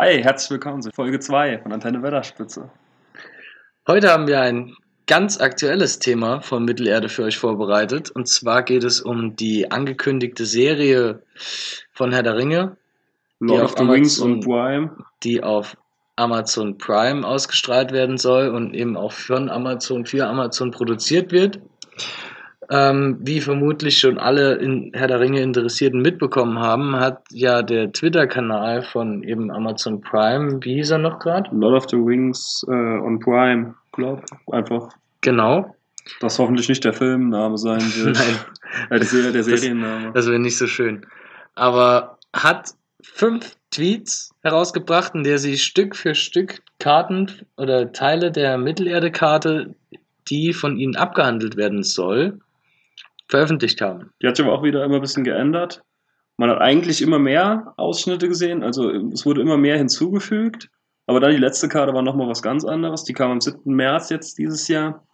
Hi, herzlich willkommen zu Folge 2 von Antenne Wetterspitze. Heute haben wir ein ganz aktuelles Thema von Mittelerde für euch vorbereitet. Und zwar geht es um die angekündigte Serie von Herr der Ringe. Lord of the Amazon, Rings und Prime. Die auf Amazon Prime ausgestrahlt werden soll und eben auch von Amazon für Amazon produziert wird. Ähm, wie vermutlich schon alle in Herr der Ringe Interessierten mitbekommen haben, hat ja der Twitter-Kanal von eben Amazon Prime, wie hieß er noch gerade? Lord of the Rings äh, on Prime, glaub. Einfach. Genau. Das hoffentlich nicht der Filmname sein wird. Nein. Äh, der, Serie- der Serienname. Das wäre nicht so schön. Aber hat fünf Tweets herausgebracht, in der sie Stück für Stück Karten oder Teile der Mittelerde-Karte, die von ihnen abgehandelt werden soll, veröffentlicht haben. Die hat sich aber auch wieder immer ein bisschen geändert. Man hat eigentlich immer mehr Ausschnitte gesehen, also es wurde immer mehr hinzugefügt. Aber dann die letzte Karte war nochmal was ganz anderes. Die kam am 7. März jetzt dieses Jahr.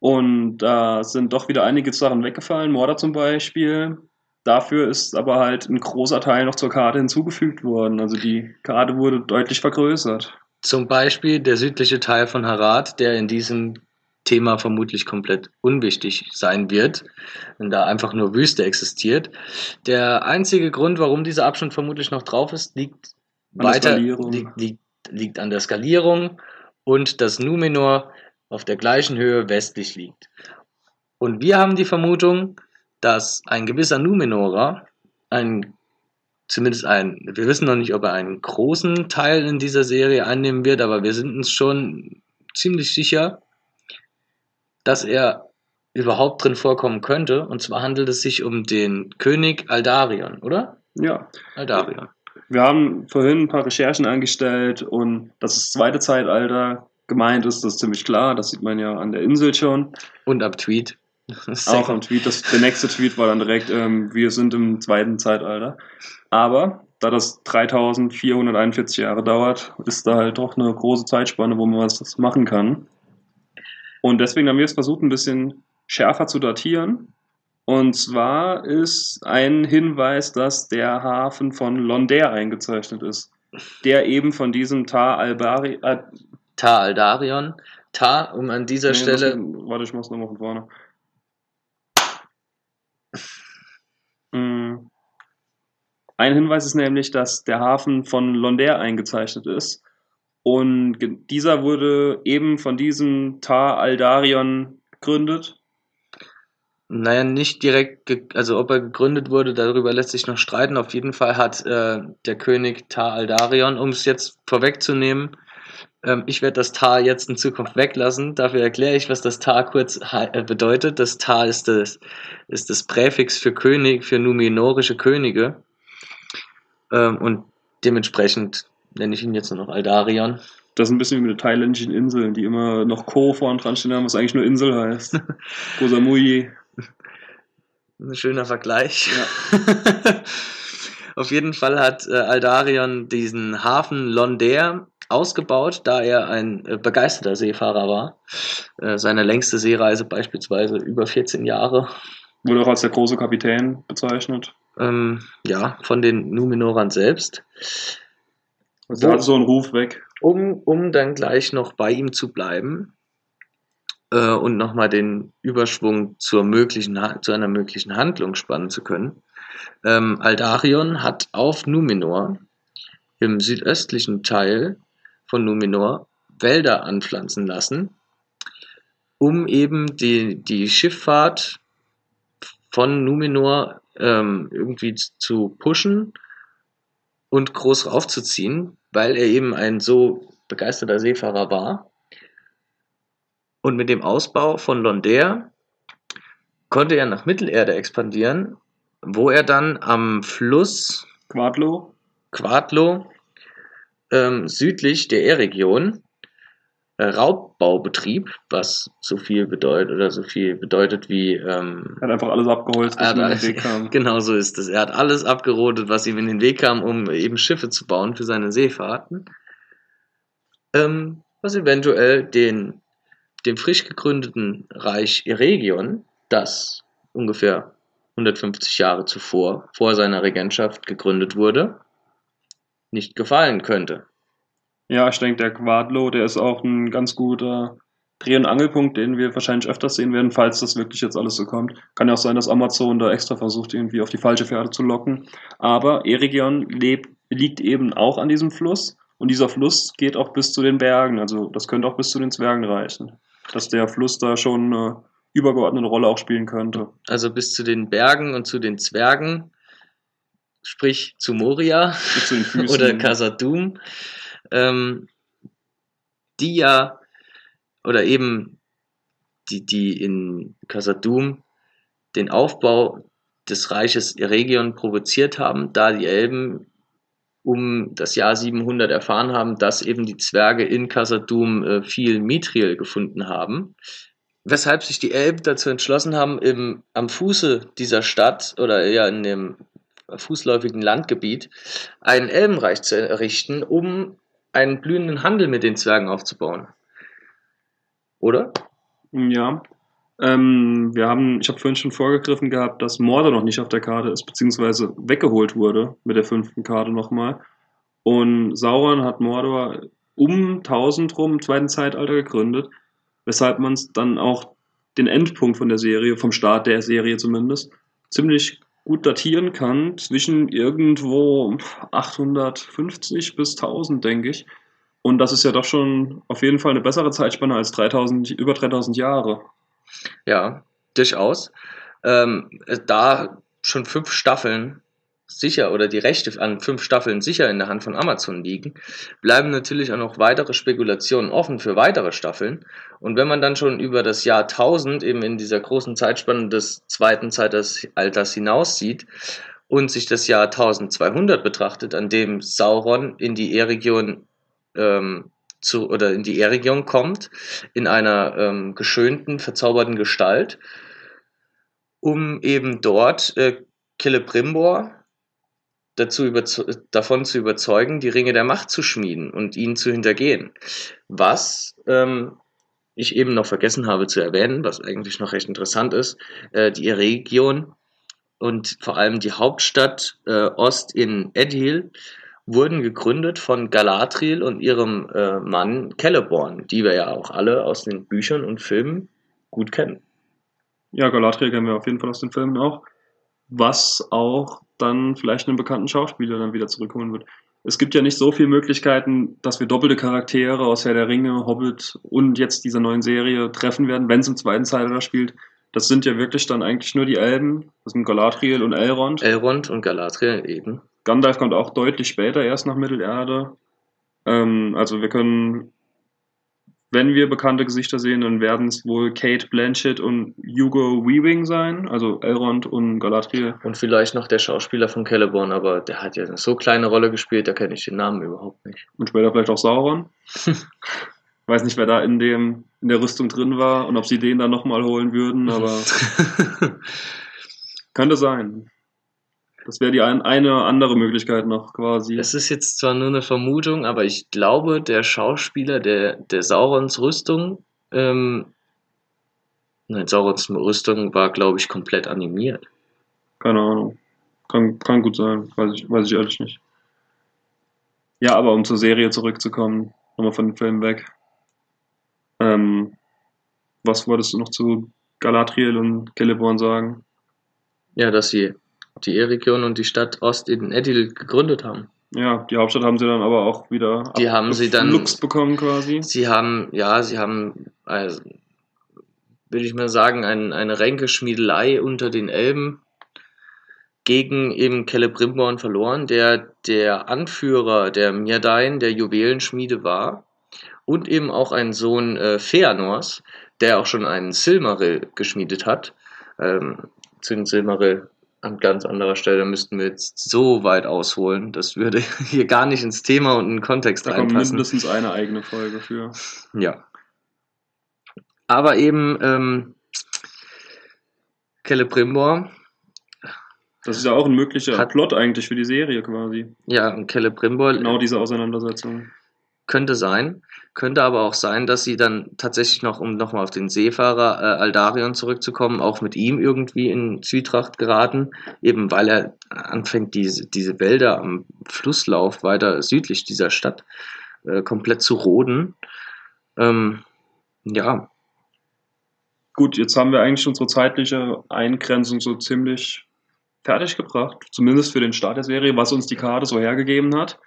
Und da sind doch wieder einige Sachen weggefallen. Mordor zum Beispiel. Dafür ist aber halt ein großer Teil noch zur Karte hinzugefügt worden. Also die Karte wurde deutlich vergrößert. Zum Beispiel der südliche Teil von Harad, der in diesem Thema vermutlich komplett unwichtig sein wird, wenn da einfach nur Wüste existiert. Der einzige Grund, warum dieser Abschnitt vermutlich noch drauf ist, liegt An der weiter Skalierung. liegt, liegt, liegt an der Skalierung und dass Numenor auf der gleichen Höhe westlich liegt. Und wir haben die Vermutung, dass ein gewisser Numenorer, ein, zumindest ein, wir wissen noch nicht, ob er einen großen Teil in dieser Serie einnehmen wird, aber wir sind uns schon ziemlich sicher, dass er überhaupt drin vorkommen könnte. Und zwar handelt es sich um den König Aldarion, oder? Ja, Aldarion. wir haben vorhin ein paar Recherchen angestellt und dass das zweite Zeitalter gemeint ist, das ist ziemlich klar. Das sieht man ja an der Insel schon. Und ab Tweet. Auch am Tweet. Das, der nächste Tweet war dann direkt, ähm, wir sind im zweiten Zeitalter. Aber da das 3441 Jahre dauert, ist da halt doch eine große Zeitspanne, wo man was machen kann. Und deswegen haben wir es versucht, ein bisschen schärfer zu datieren. Und zwar ist ein Hinweis, dass der Hafen von Londare eingezeichnet ist. Der eben von diesem Tar Albari. Äh, Ta Aldarion. Ta, um an dieser nee, Stelle. muss- warte, ich mach's nochmal von vorne. Mm. Ein Hinweis ist nämlich, dass der Hafen von Londare eingezeichnet ist. Und dieser wurde eben von diesem Tar Aldarion gegründet. Naja, nicht direkt, also ob er gegründet wurde, darüber lässt sich noch streiten. Auf jeden Fall hat äh, der König Tar Aldarion, um es jetzt vorwegzunehmen, ähm, ich werde das Tar jetzt in Zukunft weglassen. Dafür erkläre ich, was das Tar kurz äh, bedeutet. Das Tar ist das, ist das Präfix für König, für numenorische Könige. Ähm, und dementsprechend nenne ich ihn jetzt nur noch Aldarion. Das ist ein bisschen wie mit den thailändischen Inseln, die immer noch Ko vorn dran stehen haben, was eigentlich nur Insel heißt. Koh Samui. Ein schöner Vergleich. Ja. Auf jeden Fall hat äh, Aldarion diesen Hafen Londare ausgebaut, da er ein äh, begeisterter Seefahrer war. Äh, seine längste Seereise beispielsweise über 14 Jahre. Wurde auch als der große Kapitän bezeichnet. Ähm, ja, von den Numenorern selbst. Hat so einen Ruf weg. Um, um dann gleich noch bei ihm zu bleiben äh, und nochmal den Überschwung zur möglichen, zu einer möglichen Handlung spannen zu können. Ähm, Aldarion hat auf Numenor im südöstlichen Teil von Numenor Wälder anpflanzen lassen, um eben die, die Schifffahrt von Numenor ähm, irgendwie zu pushen und groß aufzuziehen, weil er eben ein so begeisterter Seefahrer war. Und mit dem Ausbau von Londare konnte er nach Mittelerde expandieren, wo er dann am Fluss Quadlo. Quadlo ähm, südlich der E-Region äh, Raubbau betrieb, was so viel bedeutet oder so viel bedeutet wie ähm, Er hat einfach alles abgeholzt, was ihm in den Weg kam. Genau so ist es. Er hat alles abgerodet, was ihm in den Weg kam, um eben Schiffe zu bauen für seine Seefahrten. Ähm, was eventuell den, dem frisch gegründeten Reich Eregion, das ungefähr 150 Jahre zuvor, vor seiner Regentschaft gegründet wurde, nicht gefallen könnte. Ja, ich denke, der Quadlo, der ist auch ein ganz guter Dreh- und Angelpunkt, den wir wahrscheinlich öfters sehen werden, falls das wirklich jetzt alles so kommt. Kann ja auch sein, dass Amazon da extra versucht, irgendwie auf die falsche Pferde zu locken. Aber Eregion lebt, liegt eben auch an diesem Fluss und dieser Fluss geht auch bis zu den Bergen. Also das könnte auch bis zu den Zwergen reichen. Dass der Fluss da schon eine übergeordnete Rolle auch spielen könnte. Also bis zu den Bergen und zu den Zwergen, sprich zu Moria zu den Füßen. oder Casadum, ähm, die ja, oder eben die, die in Casadum den Aufbau des Reiches Eregion provoziert haben, da die Elben um das Jahr 700 erfahren haben, dass eben die Zwerge in Casadum äh, viel Mithril gefunden haben. Weshalb sich die Elben dazu entschlossen haben, im, am Fuße dieser Stadt oder eher in dem fußläufigen Landgebiet ein Elbenreich zu errichten, um einen blühenden Handel mit den Zwergen aufzubauen. Oder? Ja. Ähm, wir haben, ich habe vorhin schon vorgegriffen gehabt, dass Mordor noch nicht auf der Karte ist, beziehungsweise weggeholt wurde mit der fünften Karte nochmal. Und Sauron hat Mordor um 1000 rum im zweiten Zeitalter gegründet, weshalb man es dann auch den Endpunkt von der Serie, vom Start der Serie zumindest, ziemlich gut datieren kann, zwischen irgendwo 850 bis 1000, denke ich. Und das ist ja doch schon auf jeden Fall eine bessere Zeitspanne als 3000, über 3000 Jahre. Ja, durchaus. Ähm, da schon fünf Staffeln sicher oder die Rechte an fünf Staffeln sicher in der Hand von Amazon liegen, bleiben natürlich auch noch weitere Spekulationen offen für weitere Staffeln. Und wenn man dann schon über das Jahr 1000 eben in dieser großen Zeitspanne des zweiten Zeitalters hinaus sieht und sich das Jahr 1200 betrachtet, an dem Sauron in die E-Region ähm, zu oder in die E-Region kommt, in einer ähm, geschönten, verzauberten Gestalt, um eben dort äh, Celebrimbor dazu davon zu überzeugen, die Ringe der Macht zu schmieden und ihn zu hintergehen. Was ähm, ich eben noch vergessen habe zu erwähnen, was eigentlich noch recht interessant ist, äh, die Region und vor allem die Hauptstadt äh, Ost in Edhil wurden gegründet von Galadriel und ihrem äh, Mann Celeborn, die wir ja auch alle aus den Büchern und Filmen gut kennen. Ja, Galadriel kennen wir auf jeden Fall aus den Filmen auch. Was auch dann vielleicht einen bekannten Schauspieler dann wieder zurückholen wird. Es gibt ja nicht so viele Möglichkeiten, dass wir doppelte Charaktere aus Herr der Ringe, Hobbit und jetzt dieser neuen Serie treffen werden, wenn es im zweiten Zeitalter spielt. Das sind ja wirklich dann eigentlich nur die Elben. Das sind Galadriel und Elrond. Elrond und Galadriel eben. Gandalf kommt auch deutlich später erst nach Mittelerde. Ähm, also wir können, wenn wir bekannte Gesichter sehen, dann werden es wohl Kate Blanchett und Hugo Weaving sein, also Elrond und Galadriel. Und vielleicht noch der Schauspieler von Celeborn, aber der hat ja eine so kleine Rolle gespielt, da kenne ich den Namen überhaupt nicht. Und später vielleicht auch Sauron. Weiß nicht, wer da in dem in der Rüstung drin war und ob sie den dann nochmal holen würden, aber könnte sein. Das wäre die ein, eine andere Möglichkeit noch quasi. Es ist jetzt zwar nur eine Vermutung, aber ich glaube, der Schauspieler der, der Saurons Rüstung, ähm, nein, Saurons Rüstung war, glaube ich, komplett animiert. Keine Ahnung. Kann, kann gut sein, weiß ich, weiß ich ehrlich nicht. Ja, aber um zur Serie zurückzukommen, nochmal von den Filmen weg. Ähm, was wolltest du noch zu Galadriel und Celeborn sagen? Ja, dass sie die E-Region und die Stadt Ost in Edil gegründet haben. Ja, die Hauptstadt haben sie dann aber auch wieder Die haben sie dann- Lux bekommen quasi. Sie haben, ja, sie haben, also, will ich mal sagen, ein, eine Ränkeschmiedelei unter den Elben gegen eben Celebrimborn verloren, der der Anführer der Mirdain, der Juwelenschmiede war und eben auch ein Sohn äh, Feanors, der auch schon einen Silmaril geschmiedet hat. Ähm, zu den Silmaril an ganz anderer Stelle müssten wir jetzt so weit ausholen. Das würde hier gar nicht ins Thema und in den Kontext Da kommt reinpassen. mindestens eine eigene Folge für. Ja. Aber eben ähm, Celebrimbor, Das ist ja auch ein möglicher Hat- Plot eigentlich für die Serie quasi. ja, und Celebrimbor Genau diese Auseinandersetzung. Könnte sein. Könnte aber auch sein, dass sie dann tatsächlich noch, um nochmal auf den Seefahrer äh, Aldarion zurückzukommen, auch mit ihm irgendwie in Zwietracht geraten, eben weil er anfängt, diese, diese Wälder am Flusslauf weiter südlich dieser Stadt äh, komplett zu roden. Ähm, ja. Gut, jetzt haben wir eigentlich unsere zeitliche Eingrenzung so ziemlich fertig gebracht, zumindest für den Start der Serie, was uns die Karte so hergegeben hat.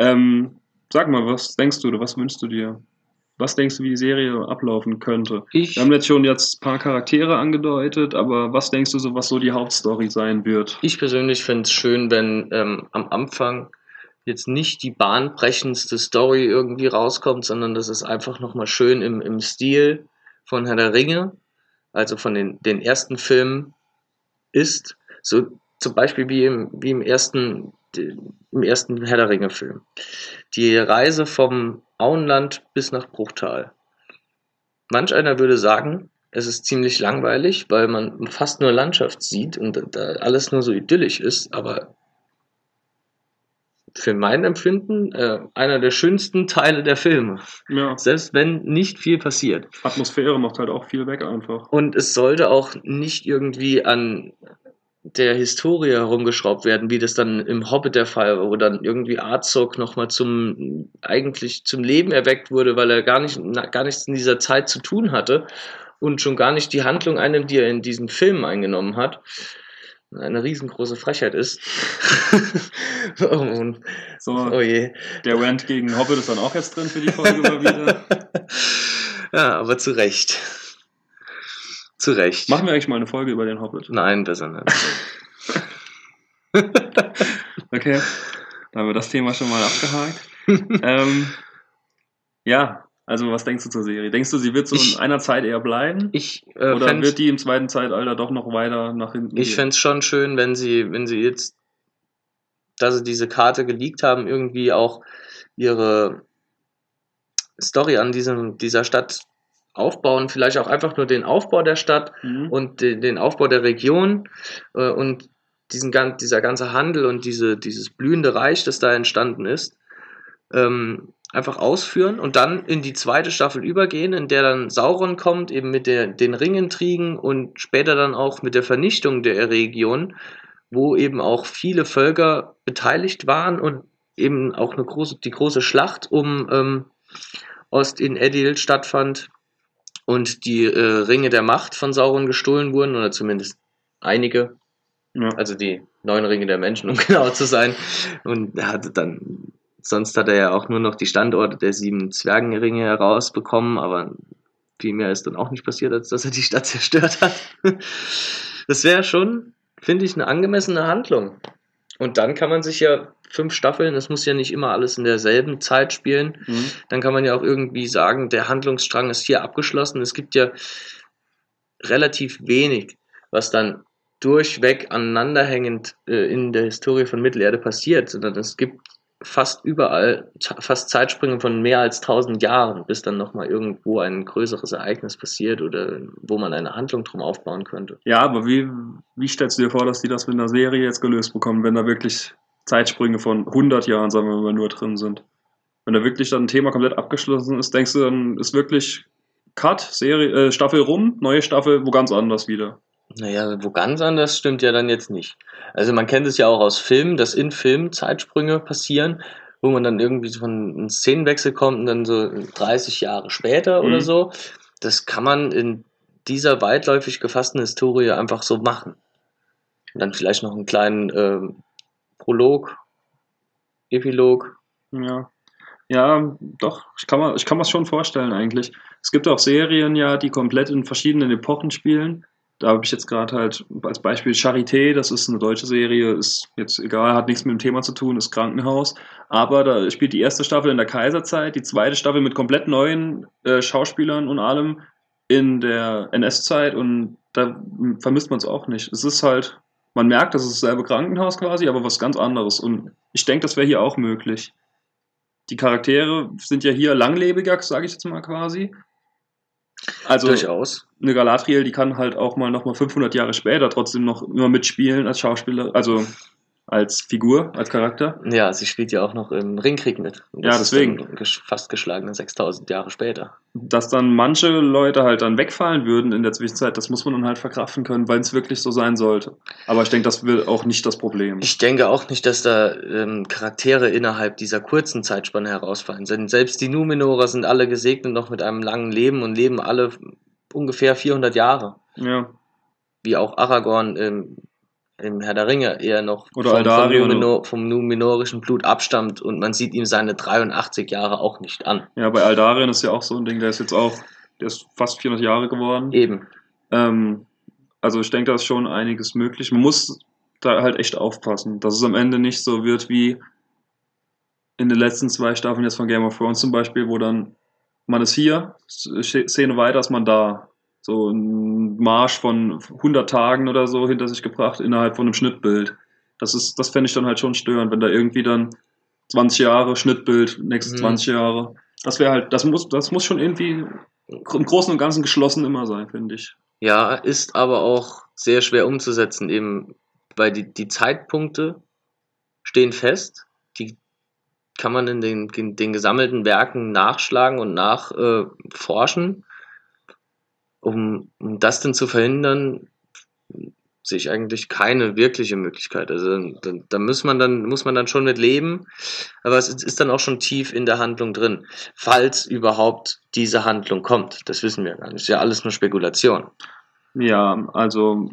Ähm, sag mal, was denkst du oder was wünschst du dir? Was denkst du, wie die Serie ablaufen könnte? Ich, Wir haben jetzt schon jetzt ein paar Charaktere angedeutet, aber was denkst du so, was so die Hauptstory sein wird? ich persönlich finde es schön, wenn ähm, am Anfang jetzt nicht die bahnbrechendste Story irgendwie rauskommt, sondern dass es einfach nochmal schön im, im Stil von Herr der Ringe, also von den, den ersten Filmen ist. So zum Beispiel wie im, wie im ersten, im ersten Herr der Ringe-Film. Die Reise vom Auenland bis nach Bruchtal. Manch einer würde sagen, es ist ziemlich langweilig, weil man fast nur Landschaft sieht und da alles nur so idyllisch ist, aber für mein Empfinden äh, einer der schönsten Teile der Filme. Ja, Selbst wenn nicht viel passiert. Atmosphäre macht halt auch viel weg einfach. Und es sollte auch nicht irgendwie an der Historie herumgeschraubt werden, wie das dann im Hobbit der Fall war, wo dann irgendwie Arzog nochmal zum, eigentlich zum Leben erweckt wurde, weil er gar, nicht, gar nichts in dieser Zeit zu tun hatte und schon gar nicht die Handlung einnimmt, die er in diesen Filmen eingenommen hat. Eine riesengroße Frechheit ist. oh, Mann. So, oh je. der Rant gegen Hobbit ist dann auch jetzt drin für die Folge mal wieder. ja, aber zu Recht. Zu Recht. Machen wir eigentlich mal eine Folge über den Hobbit. Nein, besser nicht. Okay, da haben wir das Thema schon mal abgehakt. ähm, ja, also was denkst du zur Serie? Denkst du, sie wird so Ich- in einer Zeit eher bleiben? Ich äh, Oder fänd's- wird die im zweiten Zeitalter doch noch weiter nach hinten Ich fände es schon schön, wenn sie, wenn sie jetzt, da sie diese Karte geleakt haben, irgendwie auch ihre Story an diesem, dieser Stadt aufbauen. Vielleicht auch einfach nur den Aufbau der Stadt Mhm. und den, den Aufbau der Region äh, und diesen, dieser ganze Handel und diese, dieses blühende Reich, das da entstanden ist, ähm, einfach ausführen und dann in die zweite Staffel übergehen, in der dann Sauron kommt, eben mit der, den Ringintrigen und später dann auch mit der Vernichtung der Region, wo eben auch viele Völker beteiligt waren und eben auch eine große, die große Schlacht um ähm, Ost in Edil stattfand und die äh, Ringe der Macht von Sauron gestohlen wurden, oder zumindest einige, Ja. also die neun Ringe der Menschen, um genau zu sein. Und er hatte dann, sonst hat er ja auch nur noch die Standorte der sieben Zwergenringe herausbekommen, aber viel mehr ist dann auch nicht passiert, als dass er die Stadt zerstört hat. Das wäre schon, finde ich, eine angemessene Handlung. Und dann kann man sich ja fünf Staffeln, das muss ja nicht immer alles in derselben Zeit spielen, Mhm. dann kann man ja auch irgendwie sagen, der Handlungsstrang ist hier abgeschlossen. Es gibt ja relativ wenig, was dann durchweg aneinanderhängend äh, in der Historie von Mittelerde passiert, sondern es gibt fast überall fast Zeitsprünge von mehr als 1000 Jahren, bis dann nochmal irgendwo ein größeres Ereignis passiert oder wo man eine Handlung drum aufbauen könnte. Ja, aber wie, wie stellst du dir vor, dass die das mit einer Serie jetzt gelöst bekommen, wenn da wirklich Zeitsprünge von 100 Jahren, sagen wir mal, nur drin sind? Wenn da wirklich dann ein Thema komplett abgeschlossen ist, denkst du, dann ist wirklich Cut, Serie, äh, Staffel rum, neue Staffel, wo ganz anders wieder. Naja, wo ganz anders stimmt ja dann jetzt nicht. Also man kennt es ja auch aus Filmen, dass in Filmen Zeitsprünge passieren, wo man dann irgendwie so von einem Szenenwechsel kommt und dann so 30 Jahre später Mhm. oder so. Das kann man in dieser weitläufig gefassten Historie einfach so machen. Und dann vielleicht noch einen kleinen ähm, Prolog, Epilog. Ja. Ja, doch, ich kann mir, ich kann schon vorstellen eigentlich. Es gibt auch Serien ja, die komplett in verschiedenen Epochen spielen. Da habe ich jetzt gerade halt als Beispiel Charité, das ist eine deutsche Serie, ist jetzt egal, hat nichts mit dem Thema zu tun, ist Krankenhaus. Aber da spielt die erste Staffel in der Kaiserzeit, die zweite Staffel mit komplett neuen äh, Schauspielern und allem in der NS-Zeit und da vermisst man es auch nicht. Es ist halt, man merkt, das ist dasselbe Krankenhaus quasi, aber was ganz anderes. Und ich denke, das wäre hier auch möglich. Die Charaktere sind ja hier langlebiger, sage ich jetzt mal quasi. Also Durchaus. eine Galadriel, die kann halt auch mal nochmal 500 Jahre später trotzdem noch immer mitspielen als Schauspieler, also als Figur, als Charakter. Ja, sie spielt ja auch noch im Ringkrieg mit. Ja, deswegen. Fast geschlagene 6000 Jahre später. Dass dann manche Leute halt dann wegfallen würden in der Zwischenzeit, das muss man dann halt verkraften können, weil es wirklich so sein sollte. Aber ich denke, das wird auch nicht das Problem. Ich denke auch nicht, dass da ähm, Charaktere innerhalb dieser kurzen Zeitspanne herausfallen. Denn selbst die Numenorer sind alle gesegnet noch mit einem langen Leben und leben alle ungefähr 400 Jahre. Ja. Wie auch Aragorn im, im Herr der Ringe eher noch Oder vom, vom, Aldarion. Numenor, vom numenorischen Blut abstammt und man sieht ihm seine 83 Jahre auch nicht an. Ja, bei Aldarion ist ja auch so ein Ding, der ist jetzt auch, der ist fast 400 Jahre geworden. Eben. Ähm, also ich denke, da ist schon einiges möglich. Man muss da halt echt aufpassen, dass es am Ende nicht so wird wie in den letzten zwei Staffeln jetzt von Game of Thrones zum Beispiel, wo dann man ist hier, Szene weiter ist man da. So ein Marsch von 100 Tagen oder so hinter sich gebracht innerhalb von einem Schnittbild. Das ist, das fände ich dann halt schon störend, wenn da irgendwie dann 20 Jahre Schnittbild, nächste Mhm. 20 Jahre. Das wäre halt, das muss, das muss schon irgendwie im Großen und Ganzen geschlossen immer sein, finde ich. Ja, ist aber auch sehr schwer umzusetzen, eben weil die, die Zeitpunkte stehen fest, die kann man in den, in den gesammelten Werken nachschlagen und nachforschen. Äh. Um, um das denn zu verhindern, sehe ich eigentlich keine wirkliche Möglichkeit. Also da, da muss man dann muss man dann schon mit leben, aber es ist, dann auch schon tief in der Handlung drin, falls überhaupt diese Handlung kommt. Das wissen wir gar nicht. Ist ja alles nur Spekulation. Ja, also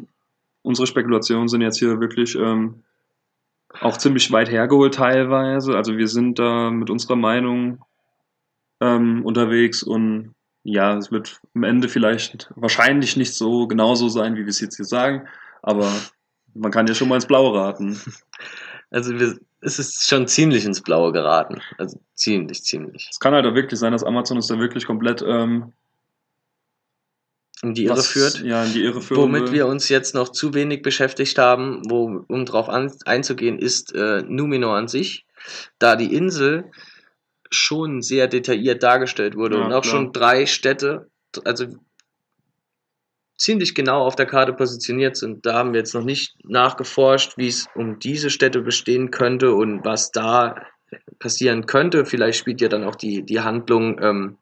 unsere Spekulationen sind jetzt hier wirklich ähm, auch ziemlich weit hergeholt teilweise. Also wir sind da mit unserer Meinung ähm, unterwegs und ja, es wird am Ende vielleicht wahrscheinlich nicht so genauso sein, wie wir es jetzt hier sagen, aber man kann ja schon mal ins Blaue raten. Also wir, es ist schon ziemlich ins Blaue geraten. Also ziemlich, ziemlich. Es kann halt auch wirklich sein, dass Amazon uns da wirklich komplett ähm, In die Irre was- führt. Ja, in die Irre führt. Womit wir uns jetzt noch zu wenig beschäftigt haben, wo, um darauf einzugehen, ist äh, Numenor an sich. Da die Insel schon sehr detailliert dargestellt wurde Ja, und auch klar. schon drei Städte, also ziemlich genau auf der Karte positioniert sind. Da haben wir jetzt noch nicht nachgeforscht, wie es um diese Städte bestehen könnte und was da passieren könnte. Vielleicht spielt ja dann auch die, die Handlung ähm,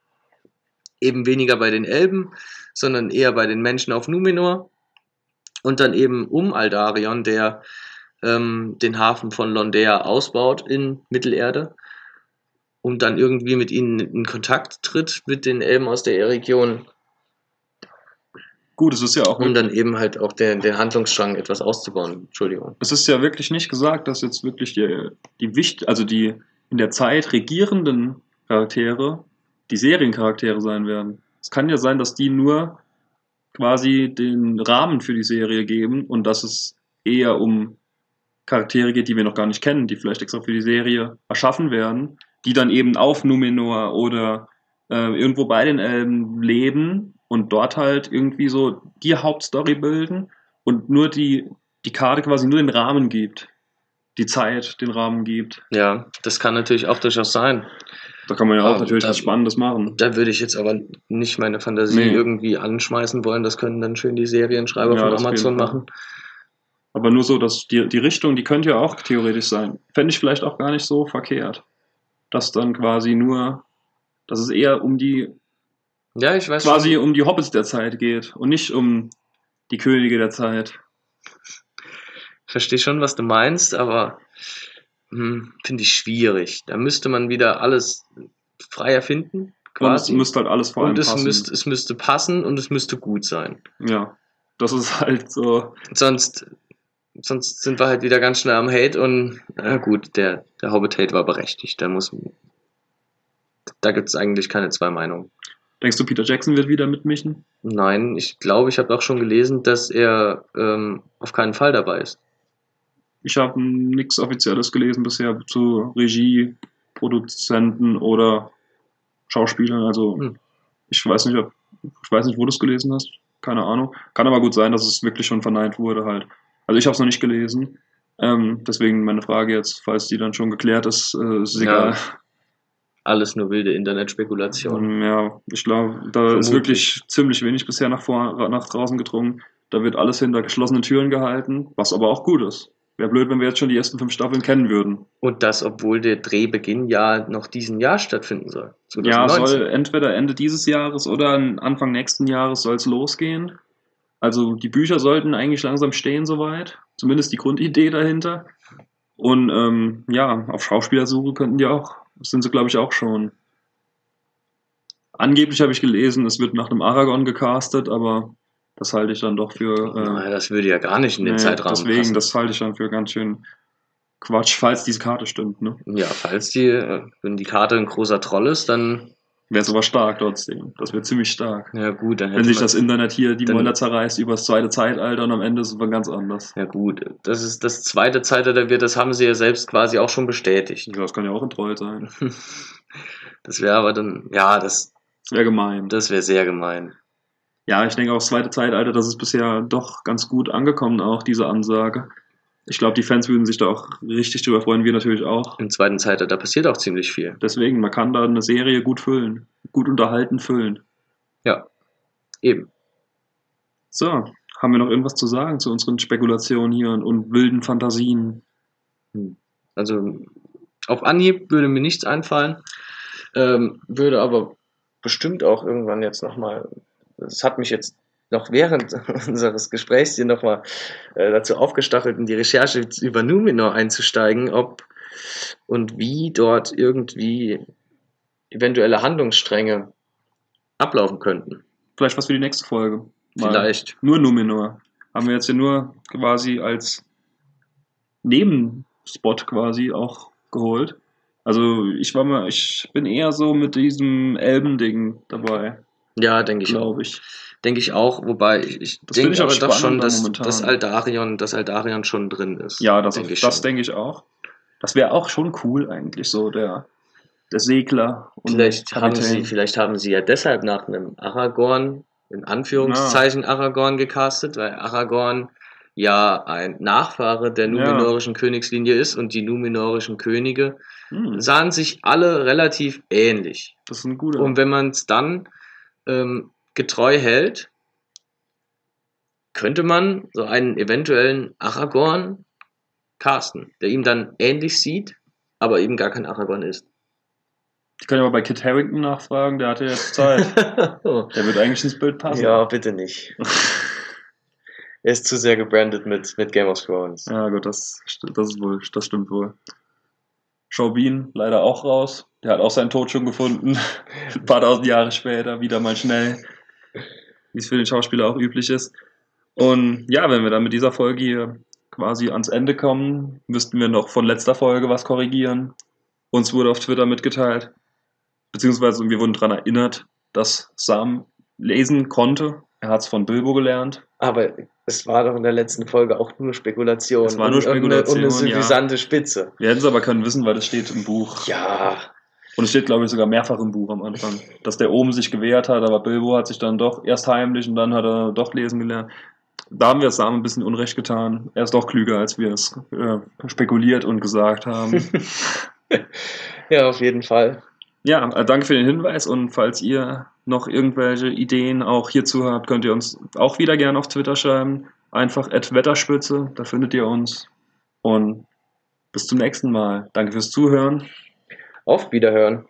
eben weniger bei den Elben, sondern eher bei den Menschen auf Numenor. Und dann eben um Aldarion, der ähm, den Hafen von Londea ausbaut in Mittelerde und dann irgendwie mit ihnen in Kontakt tritt mit den Elben aus der Region, Gut, es ist ja auch um dann eben halt auch den, den Handlungsstrang etwas auszubauen. Entschuldigung. es ist ja wirklich nicht gesagt, dass jetzt wirklich die, die Wicht, also die in der Zeit regierenden Charaktere die Seriencharaktere sein werden. Es kann ja sein, dass die nur quasi den Rahmen für die Serie geben und dass es eher um Charaktere geht, die wir noch gar nicht kennen, die vielleicht extra für die Serie erschaffen werden, die dann eben auf Numenor oder äh, irgendwo bei den Elben leben und dort halt irgendwie so die Hauptstory bilden und nur die, die Karte quasi nur den Rahmen gibt. Die Zeit den Rahmen gibt. Ja, das kann natürlich auch durchaus sein. Da kann man ja auch Aber natürlich da- was Spannendes machen. Da würde ich jetzt aber nicht meine Fantasie Nee. irgendwie anschmeißen wollen. Das können dann schön die Serienschreiber Ja, von Amazon machen. Aber nur so, dass die, die Richtung, die könnte ja auch theoretisch sein. Fände ich vielleicht auch gar nicht so verkehrt. Dass dann quasi nur, dass es eher um die, Ja, ich weiß quasi schon. um die Hobbits der Zeit geht und nicht um die Könige der Zeit. Ich verstehe schon, was du meinst, aber hm, finde ich schwierig. Da müsste man wieder alles frei erfinden. Und es Quasi. müsste halt alles vor allem und es, passen. müsste, es müsste passen und es müsste gut sein. ja. Das ist halt so. Sonst, sonst sind wir halt wieder ganz schnell am Hate und na gut, der, der Hobbit-Hate war berechtigt. Da muss da gibt es eigentlich keine zwei Meinungen. Denkst du, Peter Jackson wird wieder mitmischen? Nein, ich glaube, ich habe auch schon gelesen, dass er ähm, auf keinen Fall dabei ist. Ich habe nichts Offizielles gelesen bisher zu Regie, Produzenten oder Schauspielern. Also Hm. ich weiß nicht, ob, ich weiß nicht, wo du es gelesen hast. Keine Ahnung. Kann aber gut sein, dass es wirklich schon verneint wurde halt. Also ich habe es noch nicht gelesen. Ähm, deswegen meine Frage jetzt, falls die dann schon geklärt ist, äh, ist es Ja. egal. Alles nur wilde Internetspekulation. Ähm, ja, ich glaube, da ist Vermutlich. wirklich ziemlich wenig bisher nach, vor, nach draußen gedrungen. Da wird alles hinter geschlossenen Türen gehalten, was aber auch gut ist. Wäre blöd, wenn wir jetzt schon die ersten fünf Staffeln kennen würden. Und das, obwohl der Drehbeginn ja noch diesen Jahr stattfinden soll. Ja, soll entweder Ende dieses Jahres oder Anfang nächsten Jahres soll es losgehen. Also die Bücher sollten eigentlich langsam stehen soweit. Zumindest die Grundidee dahinter. Und ähm, ja, auf Schauspielersuche könnten die auch, sind sie glaube ich auch schon. Angeblich habe ich gelesen, es wird nach einem Aragorn gecastet, aber das halte ich dann doch für. Äh, Nein, das würde ja gar nicht in den nee, Zeitraum Deswegen, passen. das halte ich dann für ganz schön Quatsch, falls diese Karte stimmt. Ne? Ja, falls die, äh, wenn die Karte ein großer Troll ist, dann. Wäre es aber stark trotzdem. Das wäre ziemlich stark. Ja, gut, dann Wenn sich das Internet hier die Mäuler zerreißt über das zweite Zeitalter und am Ende ist es dann ganz anders. Ja, gut. Das ist das zweite Zeitalter, wird, das haben sie ja selbst quasi auch schon bestätigt. Ja, das kann ja auch ein Troll sein. das wäre aber dann, ja, das. Das wäre gemein. Das wäre sehr gemein ja, ich denke auch das zweite Zeitalter, das ist bisher doch ganz gut angekommen, auch diese Ansage. Ich glaube, die Fans würden sich da auch richtig drüber freuen, wir natürlich auch. Im zweiten Zeitalter passiert auch ziemlich viel. Deswegen, man kann da eine Serie gut füllen, gut unterhalten füllen. Ja, eben. So, haben wir noch irgendwas zu sagen zu unseren Spekulationen hier und, und wilden Fantasien? Hm. Also, auf Anhieb würde mir nichts einfallen, ähm, würde aber bestimmt auch irgendwann jetzt nochmal das hat mich jetzt noch während unseres Gesprächs hier nochmal äh, dazu aufgestachelt, in die Recherche über Numenor einzusteigen, ob und wie dort irgendwie eventuelle Handlungsstränge ablaufen könnten. Vielleicht was für die nächste Folge. Mal Vielleicht. Nur Numenor. Haben wir jetzt ja nur quasi als Nebenspot quasi auch geholt. Also ich war mal, ich bin eher so mit diesem Elben-Ding dabei. Ja, denke ich auch. Ich. Denke ich auch, wobei ich, ich denke ich aber doch schon, dass, dass, Aldarion, dass Aldarion schon drin ist. Ja, das, denke ich, das denke ich auch. Das wäre auch schon cool eigentlich, so der, der Segler. Und vielleicht, haben sie, vielleicht haben sie ja deshalb nach einem Aragorn, in Anführungszeichen ja. Aragorn gecastet, weil Aragorn ja ein Nachfahre der numenorischen ja. Königslinie ist und die numenorischen Könige hm. sahen sich alle relativ ähnlich. Das ist ein guter. Und wenn man es dann ähm, getreu hält, könnte man so einen eventuellen Aragorn casten, der ihm dann ähnlich sieht, aber eben gar kein Aragorn ist. Ich kann ja mal bei Kit Harrington nachfragen, der hatte jetzt Zeit. der wird eigentlich ins Bild passen. Ja, bitte nicht. er ist zu sehr gebrandet mit, mit Game of Thrones. Ja, gut, das, das, ist wohl, das stimmt wohl. Chauvin leider auch raus. Der hat auch seinen Tod schon gefunden. Ein paar tausend Jahre später, wieder mal schnell. Wie es für den Schauspieler auch üblich ist. Und ja, wenn wir dann mit dieser Folge hier quasi ans Ende kommen, müssten wir noch von letzter Folge was korrigieren. Uns wurde auf Twitter mitgeteilt, beziehungsweise wir wurden daran erinnert, dass Sam lesen konnte. Er hat es von Bilbo gelernt. Aber es war doch in der letzten Folge auch nur Spekulation. Es war nur Spekulation. Und eine, und eine ja. Spitze. Wir hätten es aber können wissen, weil das steht im Buch. Ja. Und es steht, glaube ich, sogar mehrfach im Buch am Anfang, dass der oben sich gewehrt hat, aber Bilbo hat sich dann doch erst heimlich und dann hat er doch lesen gelernt. Da haben wir es Sam ein bisschen Unrecht getan. Er ist doch klüger, als wir es äh, spekuliert und gesagt haben. ja, auf jeden Fall. Ja, äh, danke für den Hinweis und falls ihr noch irgendwelche Ideen auch hierzu habt, könnt ihr uns auch wieder gerne auf Twitter schreiben. Einfach Wetterspitze, da findet ihr uns. Und bis zum nächsten Mal. Danke fürs Zuhören. Auf Wiederhören.